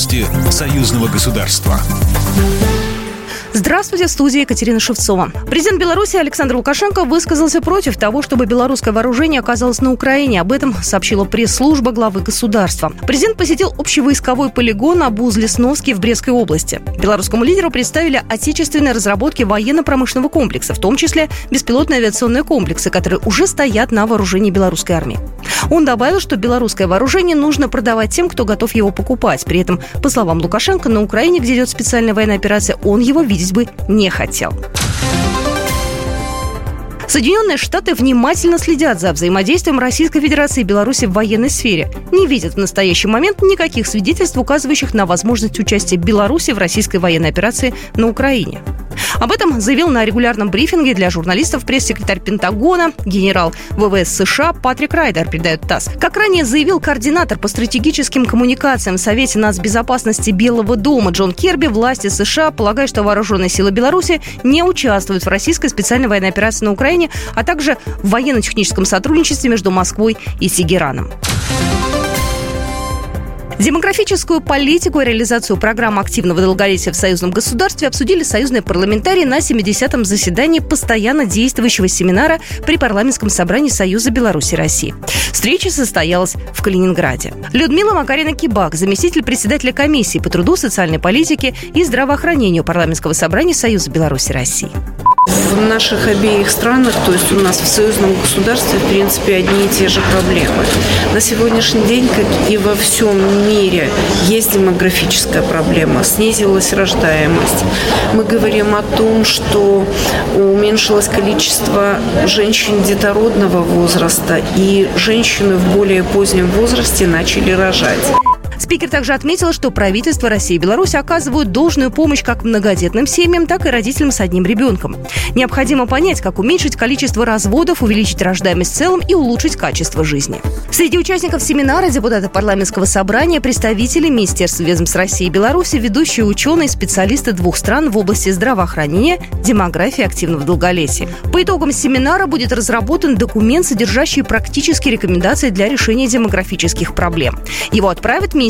Новости союзного государства. Здравствуйте, в студии Екатерина Шевцова. Президент Беларуси Александр Лукашенко высказался против того, чтобы белорусское вооружение оказалось на Украине. Об этом сообщила пресс-служба главы государства. Президент посетил общевойсковой полигон Абуз-Лесновский в Брестской области. Белорусскому лидеру представили отечественные разработки военно-промышленного комплекса, в том числе беспилотные авиационные комплексы, которые уже стоят на вооружении белорусской армии. Он добавил, что белорусское вооружение нужно продавать тем, кто готов его покупать. При этом, по словам Лукашенко, на Украине, где идет специальная военная операция, он его видеть бы не хотел. Соединенные Штаты внимательно следят за взаимодействием Российской Федерации и Беларуси в военной сфере. Не видят в настоящий момент никаких свидетельств, указывающих на возможность участия Беларуси в российской военной операции на Украине. Об этом заявил на регулярном брифинге для журналистов пресс-секретарь Пентагона, генерал ВВС США Патрик Райдер, передает ТАСС. Как ранее заявил координатор по стратегическим коммуникациям в Совете нацбезопасности Белого дома Джон Керби, власти США полагают, что вооруженные силы Беларуси не участвуют в российской специальной военной операции на Украине, а также в военно-техническом сотрудничестве между Москвой и Тегераном. Демографическую политику и реализацию программы активного долголетия в союзном государстве обсудили союзные парламентарии на 70-м заседании постоянно действующего семинара при парламентском собрании Союза Беларуси России. Встреча состоялась в Калининграде. Людмила Макарина-Кибак, заместитель председателя комиссии по труду, социальной политике и здравоохранению парламентского собрания Союза Беларуси России. В наших обеих странах, то есть у нас в союзном государстве, в принципе, одни и те же проблемы. На сегодняшний день, как и во всем мире, есть демографическая проблема, снизилась рождаемость. Мы говорим о том, что уменьшилось количество женщин детородного возраста, и женщины в более позднем возрасте начали рожать. Спикер также отметил, что правительство России и Беларуси оказывают должную помощь как многодетным семьям, так и родителям с одним ребенком. Необходимо понять, как уменьшить количество разводов, увеличить рождаемость в целом и улучшить качество жизни. Среди участников семинара депутаты парламентского собрания, представители Министерства ведомств России и Беларуси, ведущие ученые, специалисты двух стран в области здравоохранения, демографии активного долголетия. По итогам семинара будет разработан документ, содержащий практические рекомендации для решения демографических проблем. Его отправят Министерство